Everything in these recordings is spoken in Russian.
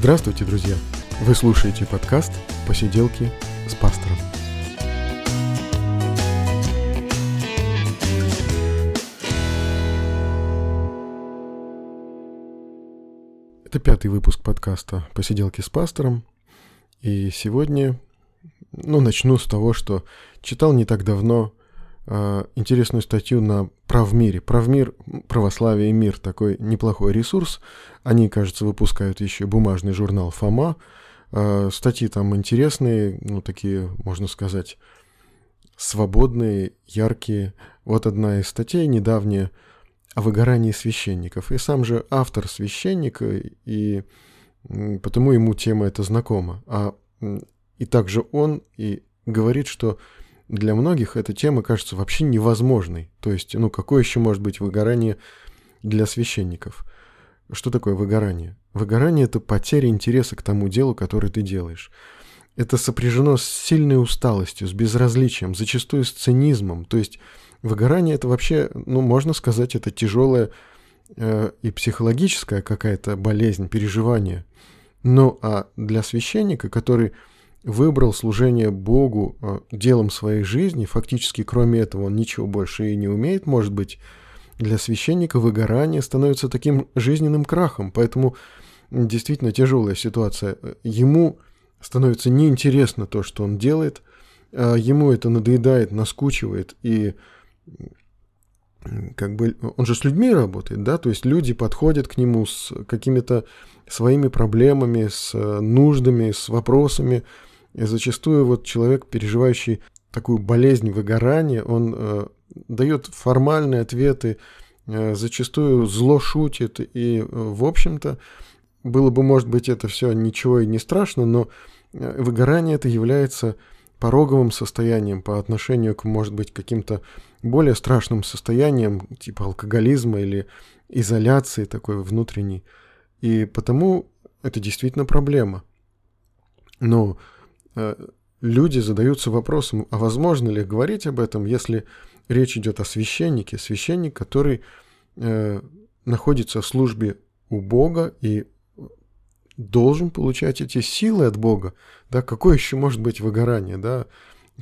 Здравствуйте, друзья! Вы слушаете подкаст «Посиделки с пастором». Это пятый выпуск подкаста «Посиделки с пастором». И сегодня, ну, начну с того, что читал не так давно интересную статью на Правмире. Правмир, православие и мир, такой неплохой ресурс. Они, кажется, выпускают еще бумажный журнал «Фома». Э, статьи там интересные, ну, такие, можно сказать, свободные, яркие. Вот одна из статей недавняя – о выгорании священников. И сам же автор священник, и потому ему тема эта знакома. А, и также он и говорит, что для многих эта тема кажется вообще невозможной. То есть, ну, какое еще может быть выгорание для священников? Что такое выгорание? Выгорание – это потеря интереса к тому делу, которое ты делаешь. Это сопряжено с сильной усталостью, с безразличием, зачастую с цинизмом. То есть Выгорание это вообще, ну, можно сказать, это тяжелая э, и психологическая какая-то болезнь, переживание. Ну, а для священника, который выбрал служение Богу э, делом своей жизни, фактически кроме этого он ничего больше и не умеет, может быть, для священника выгорание становится таким жизненным крахом, поэтому действительно тяжелая ситуация. Ему становится неинтересно то, что он делает, а ему это надоедает, наскучивает, и как бы он же с людьми работает, да, то есть люди подходят к нему с какими-то своими проблемами, с э, нуждами, с вопросами. И зачастую вот человек, переживающий такую болезнь выгорания, он э, дает формальные ответы, э, зачастую зло шутит, и, э, в общем-то, было бы, может быть, это все ничего и не страшно, но э, выгорание это является пороговым состоянием по отношению к, может быть, каким-то более страшным состоянием, типа алкоголизма или изоляции такой внутренней. И потому это действительно проблема. Но люди задаются вопросом, а возможно ли говорить об этом, если речь идет о священнике, священник, который э, находится в службе у Бога и должен получать эти силы от Бога, да, какое еще может быть выгорание, да,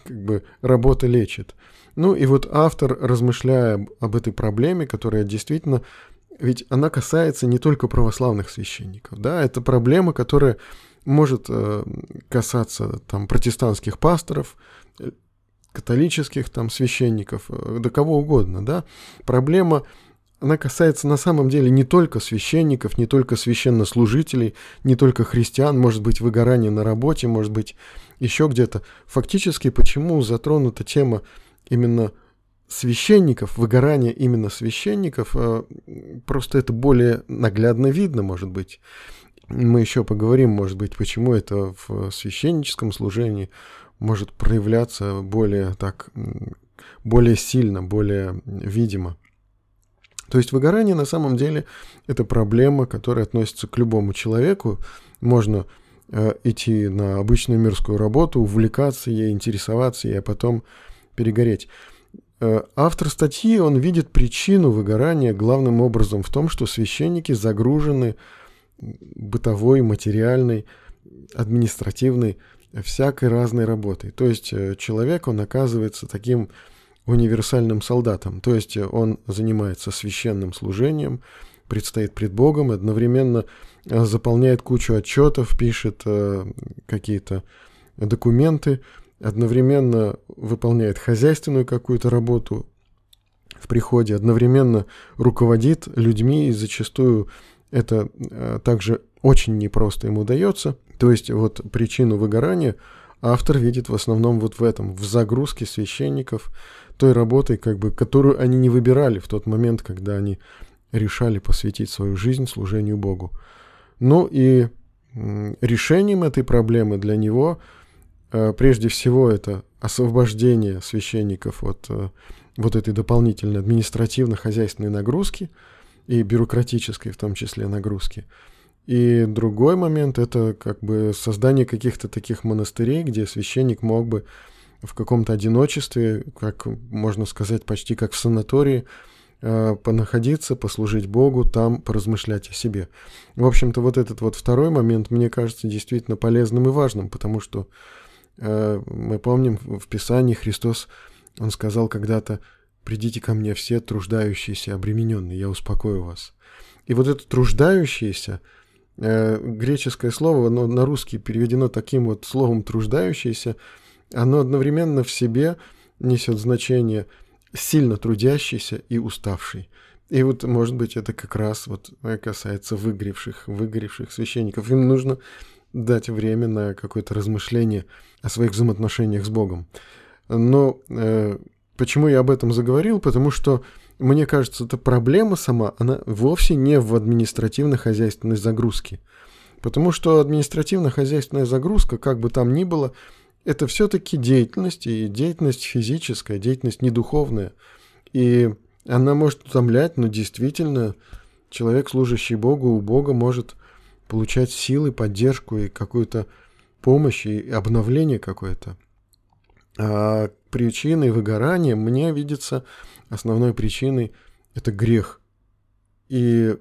как бы работа лечит. Ну и вот автор, размышляя об этой проблеме, которая действительно, ведь она касается не только православных священников, да, это проблема, которая может э, касаться там протестантских пасторов, католических там священников, э, да кого угодно, да. Проблема она касается на самом деле не только священников, не только священнослужителей, не только христиан, может быть, выгорание на работе, может быть, еще где-то. Фактически, почему затронута тема именно священников, выгорание именно священников, э, просто это более наглядно видно, может быть. Мы еще поговорим, может быть, почему это в священническом служении может проявляться более так, более сильно, более видимо. То есть выгорание на самом деле это проблема, которая относится к любому человеку. Можно э, идти на обычную мирскую работу, увлекаться ей, интересоваться ей, а потом перегореть. Э, автор статьи, он видит причину выгорания главным образом в том, что священники загружены бытовой, материальной, административной, всякой разной работой. То есть э, человек, он оказывается таким универсальным солдатом. То есть он занимается священным служением, предстоит пред Богом, одновременно э, заполняет кучу отчетов, пишет э, какие-то документы, одновременно выполняет хозяйственную какую-то работу в приходе, одновременно руководит людьми, и зачастую это э, также очень непросто ему дается. То есть вот причину выгорания автор видит в основном вот в этом, в загрузке священников, той работой, как бы, которую они не выбирали в тот момент, когда они решали посвятить свою жизнь служению Богу. Ну и решением этой проблемы для него э, прежде всего это освобождение священников от э, вот этой дополнительной административно-хозяйственной нагрузки и бюрократической в том числе нагрузки. И другой момент это как бы создание каких-то таких монастырей, где священник мог бы в каком-то одиночестве, как можно сказать, почти как в санатории, э, понаходиться, послужить Богу, там поразмышлять о себе. В общем-то, вот этот вот второй момент мне кажется действительно полезным и важным, потому что э, мы помним в Писании Христос, Он сказал когда-то, «Придите ко мне все труждающиеся, обремененные, я успокою вас». И вот это труждающиеся, э, греческое слово, оно на русский переведено таким вот словом труждающиеся, оно одновременно в себе несет значение сильно трудящийся и уставший. И вот, может быть, это как раз вот касается выгоревших, выгоревших священников. Им нужно дать время на какое-то размышление о своих взаимоотношениях с Богом. Но э, почему я об этом заговорил? Потому что мне кажется, эта проблема сама, она вовсе не в административно-хозяйственной загрузке. Потому что административно-хозяйственная загрузка, как бы там ни было, это все-таки деятельность, и деятельность физическая, деятельность недуховная. И она может утомлять, но действительно человек, служащий Богу, у Бога может получать силы, поддержку и какую-то помощь, и обновление какое-то. А причиной выгорания мне видится основной причиной это грех. И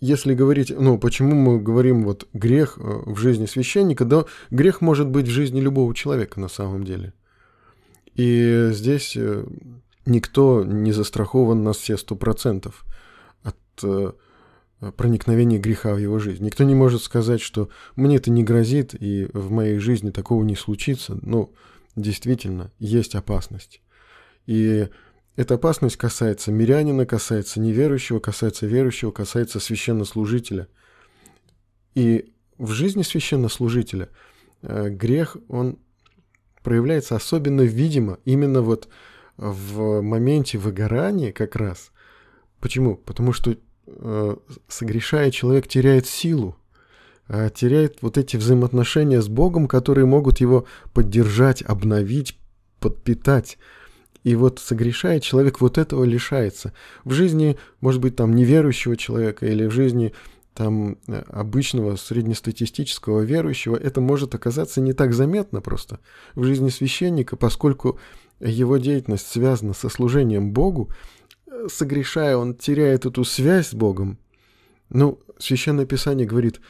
если говорить, ну, почему мы говорим вот грех э, в жизни священника, да, грех может быть в жизни любого человека на самом деле. И здесь э, никто не застрахован на все сто процентов от э, проникновения греха в его жизнь. Никто не может сказать, что мне это не грозит, и в моей жизни такого не случится. Ну, действительно, есть опасность. И эта опасность касается мирянина, касается неверующего, касается верующего, касается священнослужителя. И в жизни священнослужителя э, грех, он проявляется особенно видимо именно вот в моменте выгорания как раз. Почему? Потому что э, согрешая, человек теряет силу, э, теряет вот эти взаимоотношения с Богом, которые могут его поддержать, обновить, подпитать. И вот согрешая, человек вот этого лишается. В жизни, может быть, там неверующего человека или в жизни там обычного среднестатистического верующего это может оказаться не так заметно просто. В жизни священника, поскольку его деятельность связана со служением Богу, согрешая, он теряет эту связь с Богом. Ну, Священное Писание говорит,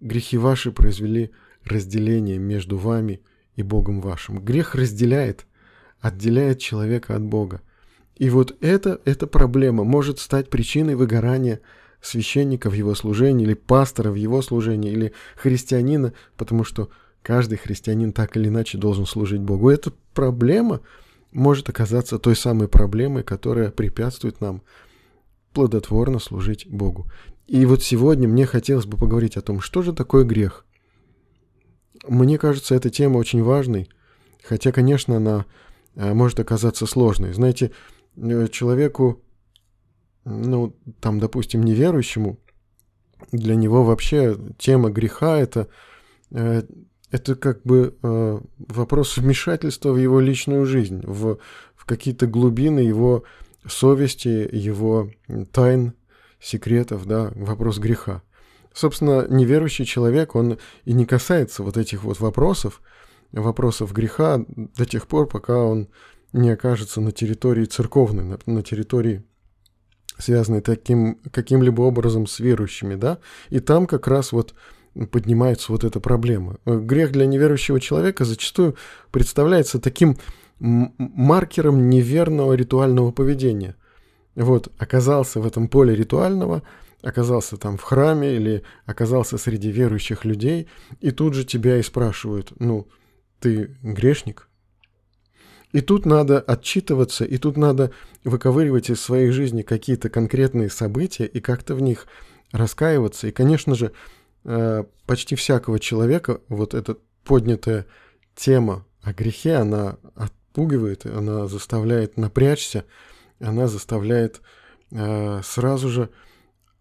грехи ваши произвели разделение между вами и Богом вашим. Грех разделяет – отделяет человека от Бога. И вот это, эта проблема может стать причиной выгорания священника в его служении, или пастора в его служении, или христианина, потому что каждый христианин так или иначе должен служить Богу. Эта проблема может оказаться той самой проблемой, которая препятствует нам плодотворно служить Богу. И вот сегодня мне хотелось бы поговорить о том, что же такое грех. Мне кажется, эта тема очень важной, хотя, конечно, она Э, может оказаться сложной. Знаете, э, человеку, ну, там, допустим, неверующему, для него вообще тема греха это, э, это как бы вопрос вмешательства в его личную жизнь, в, в какие-то глубины его совести, его тайн, секретов, да, вопрос греха. Собственно, неверующий человек, он и не касается вот этих вот вопросов, вопросов греха до тех пор, пока он не окажется на территории церковной, на, на территории, связанной таким, каким-либо образом с верующими, да, и там как раз вот поднимается вот эта проблема. Грех для неверующего человека зачастую представляется таким маркером неверного ритуального поведения. Вот, оказался в этом поле ритуального, оказался там в храме или оказался среди верующих людей, и тут же тебя и спрашивают, ну, ты грешник. И тут надо отчитываться, и тут надо выковыривать из своей жизни какие-то конкретные события и как-то в них раскаиваться. И, конечно же, э, почти всякого человека вот эта поднятая тема о грехе, она отпугивает, она заставляет напрячься, она заставляет э, сразу же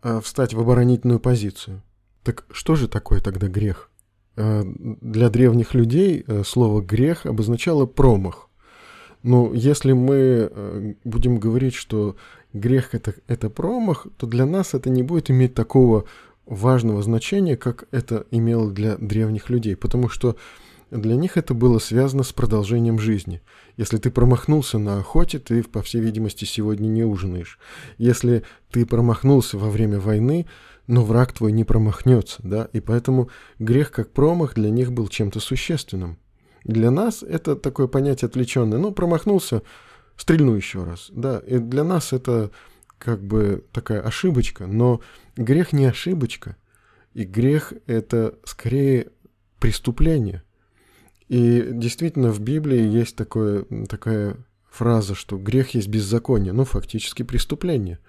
э, встать в оборонительную позицию. Так что же такое тогда грех? Э, для древних людей э, слово «грех» обозначало промах. Но если мы э, будем говорить, что грех это, – это промах, то для нас это не будет иметь такого важного значения, как это имело для древних людей. Потому что для них это было связано с продолжением жизни. Если ты промахнулся на охоте, ты, по всей видимости, сегодня не ужинаешь. Если ты промахнулся во время войны, но враг твой не промахнется, да, и поэтому грех как промах для них был чем-то существенным. Для нас это такое понятие отвлеченное. Ну, промахнулся, стрельну еще раз, да, и для нас это как бы такая ошибочка, но грех не ошибочка, и грех это скорее преступление. И действительно в Библии есть такое, такая фраза, что грех есть беззаконие, ну фактически преступление.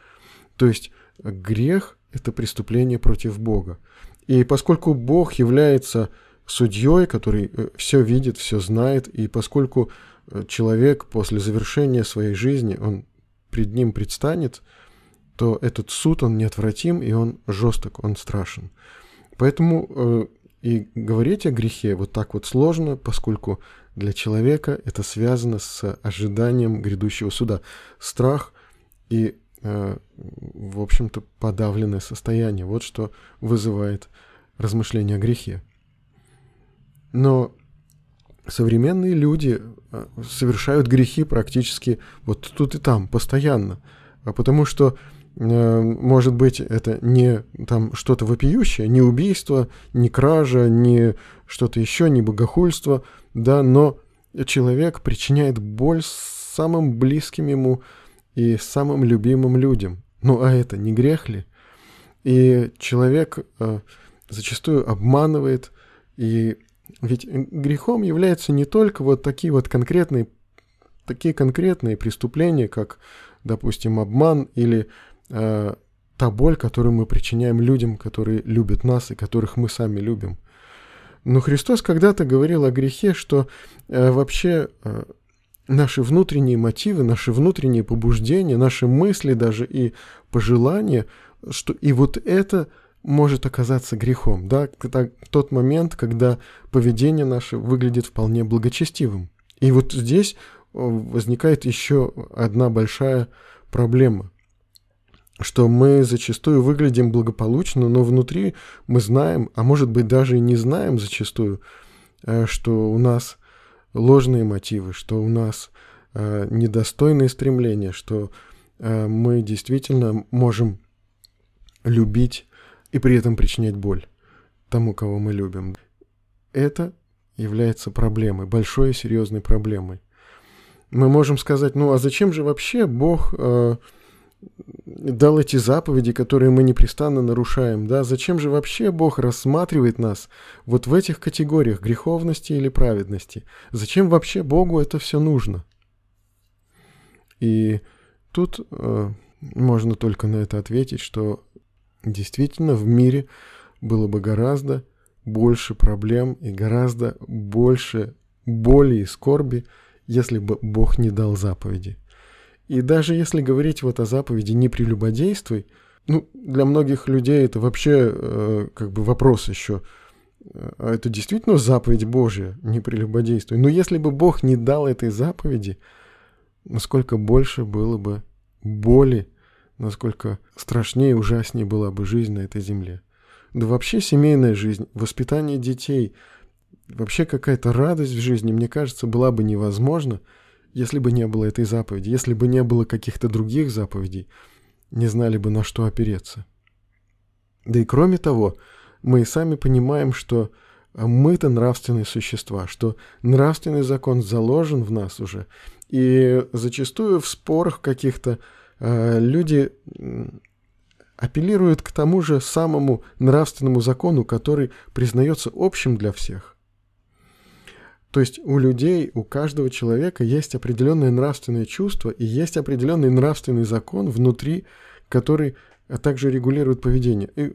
То есть грех – это преступление против Бога. И поскольку Бог является судьей, который э, все видит, все знает, и поскольку э, человек после завершения своей жизни, он пред ним предстанет, то этот суд, он неотвратим, и он жесток, он страшен. Поэтому э, и говорить о грехе вот так вот сложно, поскольку для человека это связано с ожиданием грядущего суда. Страх и, э, в общем-то, подавленное состояние. Вот что вызывает размышления о грехе. Но современные люди э, совершают грехи практически вот тут и там, постоянно. А потому что может быть, это не там что-то вопиющее, не убийство, не кража, не что-то еще, не богохульство, да, но человек причиняет боль самым близким ему и самым любимым людям. Ну а это не грех ли? И человек э, зачастую обманывает, и ведь грехом являются не только вот такие вот конкретные, такие конкретные преступления, как, допустим, обман или э, та боль, которую мы причиняем людям, которые любят нас и которых мы сами любим. Но Христос когда-то говорил о грехе, что э, вообще э, наши внутренние мотивы, наши внутренние побуждения, наши мысли даже и пожелания, что и вот это может оказаться грехом, да, это тот момент, когда поведение наше выглядит вполне благочестивым. И вот здесь э, возникает еще одна большая проблема что мы зачастую выглядим благополучно, но внутри мы знаем, а может быть даже и не знаем зачастую, э, что у нас ложные мотивы, что у нас э, недостойные стремления, что э, мы действительно можем любить и при этом причинять боль тому, кого мы любим. Это является проблемой, большой и серьезной проблемой. Мы можем сказать, ну а зачем же вообще Бог дал эти заповеди, которые мы непрестанно нарушаем, да, зачем же вообще Бог рассматривает нас вот в этих категориях греховности или праведности? Зачем вообще Богу это все нужно? И тут э, можно только на это ответить, что действительно в мире было бы гораздо больше проблем и гораздо больше боли и скорби, если бы Бог не дал заповеди. И даже если говорить вот о заповеди «не прелюбодействуй», ну, для многих людей это вообще э, как бы вопрос еще. А это действительно заповедь Божья, не прелюбодействуй. Но если бы Бог не дал этой заповеди, насколько больше было бы боли, насколько страшнее и ужаснее была бы жизнь на этой земле. Да вообще семейная жизнь, воспитание детей, вообще какая-то радость в жизни, мне кажется, была бы невозможна, если бы не было этой заповеди, если бы не было каких-то других заповедей, не знали бы, на что опереться. Да и кроме того, мы и сами понимаем, что мы-то нравственные существа, что нравственный закон заложен в нас уже. И зачастую в спорах каких-то э, люди апеллируют к тому же самому нравственному закону, который признается общим для всех. То есть у людей, у каждого человека есть определенное нравственное чувство и есть определенный нравственный закон внутри, который также регулирует поведение. И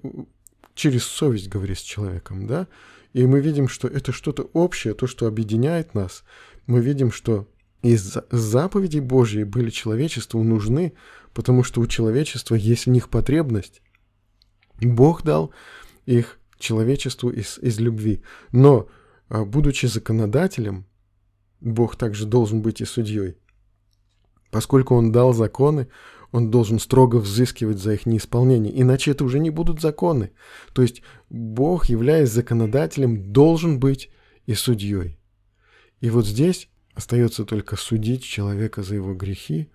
через совесть говорит с человеком, да? И мы видим, что это что-то общее, то, что объединяет нас. Мы видим, что из заповедей Божьей были человечеству нужны, потому что у человечества есть в них потребность. Бог дал их человечеству из, из любви. Но а будучи законодателем, Бог также должен быть и судьей. Поскольку Он дал законы, Он должен строго взыскивать за их неисполнение, иначе это уже не будут законы. То есть Бог, являясь законодателем, должен быть и судьей. И вот здесь остается только судить человека за его грехи.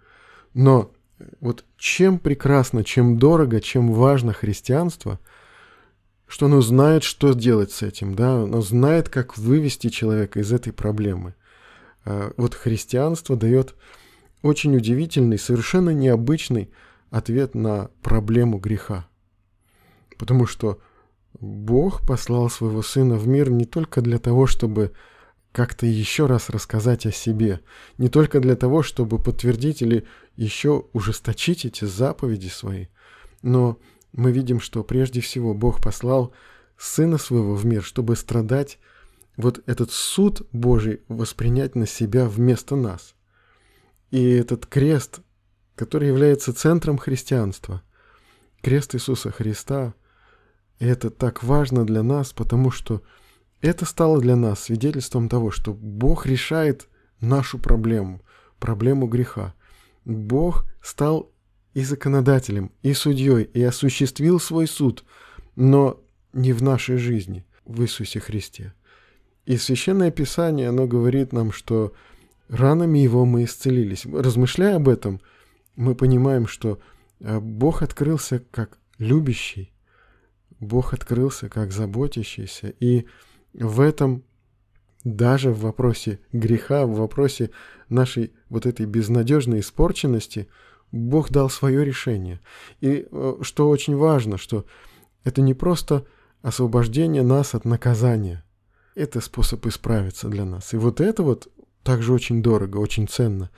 Но вот чем прекрасно, чем дорого, чем важно христианство, что оно знает, что делать с этим, да, оно знает, как вывести человека из этой проблемы. А, вот христианство дает очень удивительный, совершенно необычный ответ на проблему греха. Потому что Бог послал своего Сына в мир не только для того, чтобы как-то еще раз рассказать о себе, не только для того, чтобы подтвердить или еще ужесточить эти заповеди свои, но мы видим, что прежде всего Бог послал Сына Своего в мир, чтобы страдать, вот этот суд Божий воспринять на себя вместо нас. И этот крест, который является центром христианства, крест Иисуса Христа, это так важно для нас, потому что это стало для нас свидетельством того, что Бог решает нашу проблему, проблему греха. Бог стал и законодателем, и судьей, и осуществил свой суд, но не в нашей жизни, в Иисусе Христе. И Священное Писание, оно говорит нам, что ранами Его мы исцелились. Размышляя об этом, мы понимаем, что э, Бог открылся как любящий, Бог открылся как заботящийся, и в этом даже в вопросе греха, в вопросе нашей вот этой безнадежной испорченности, Бог дал свое решение. И э, что очень важно, что это не просто освобождение нас от наказания. Это способ исправиться для нас. И вот это вот также очень дорого, очень ценно,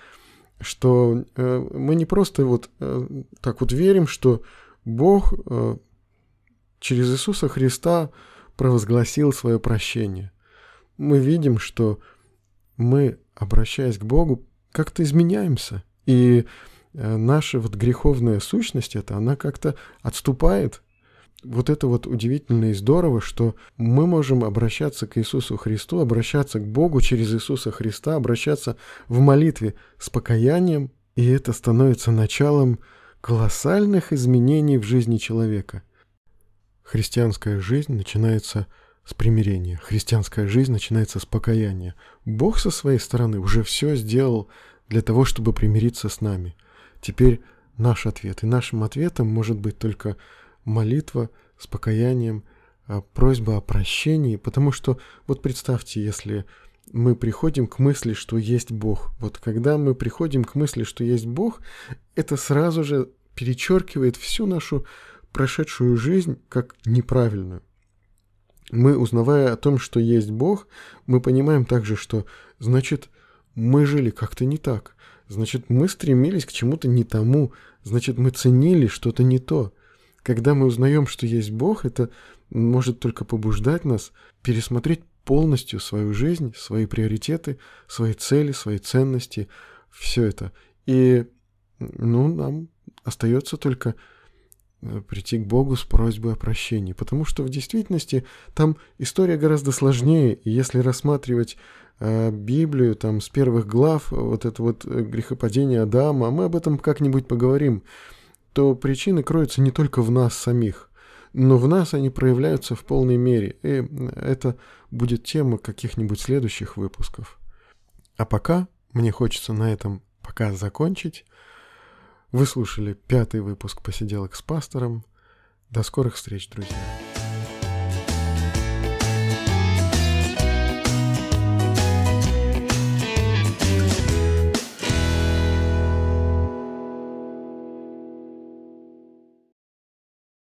что э, мы не просто вот э, так вот верим, что Бог э, через Иисуса Христа провозгласил свое прощение. Мы видим, что мы, обращаясь к Богу, как-то изменяемся. И э, наша вот греховная сущность, это она как-то отступает. Вот это вот удивительно и здорово, что мы можем обращаться к Иисусу Христу, обращаться к Богу через Иисуса Христа, обращаться в молитве с покаянием, и это становится началом колоссальных изменений в жизни человека. Христианская жизнь начинается с примирения. Христианская жизнь начинается с покаяния. Бог со своей стороны уже все сделал для того, чтобы примириться с нами. Теперь наш ответ. И нашим ответом может быть только молитва с покаянием, а, просьба о прощении, потому что вот представьте, если мы приходим к мысли, что есть Бог. Вот когда мы приходим к мысли, что есть Бог, это сразу же перечеркивает всю нашу прошедшую жизнь как неправильную. Мы, узнавая о том, что есть Бог, мы понимаем также, что, значит, мы жили как-то не так. Значит, мы стремились к чему-то не тому. Значит, мы ценили что-то не то. Когда мы узнаем, что есть Бог, это может только побуждать нас пересмотреть полностью свою жизнь, свои приоритеты, свои цели, свои ценности, все это. И ну, нам остается только прийти к Богу с просьбой о прощении, потому что в действительности там история гораздо сложнее, и если рассматривать э, Библию там с первых глав, вот это вот э, грехопадение Адама, а мы об этом как-нибудь поговорим, то причины кроются не только в нас самих, но в нас они проявляются в полной мере, и это будет тема каких-нибудь следующих выпусков. А пока мне хочется на этом пока закончить. Вы слушали пятый выпуск «Посиделок с пастором». До скорых встреч, друзья!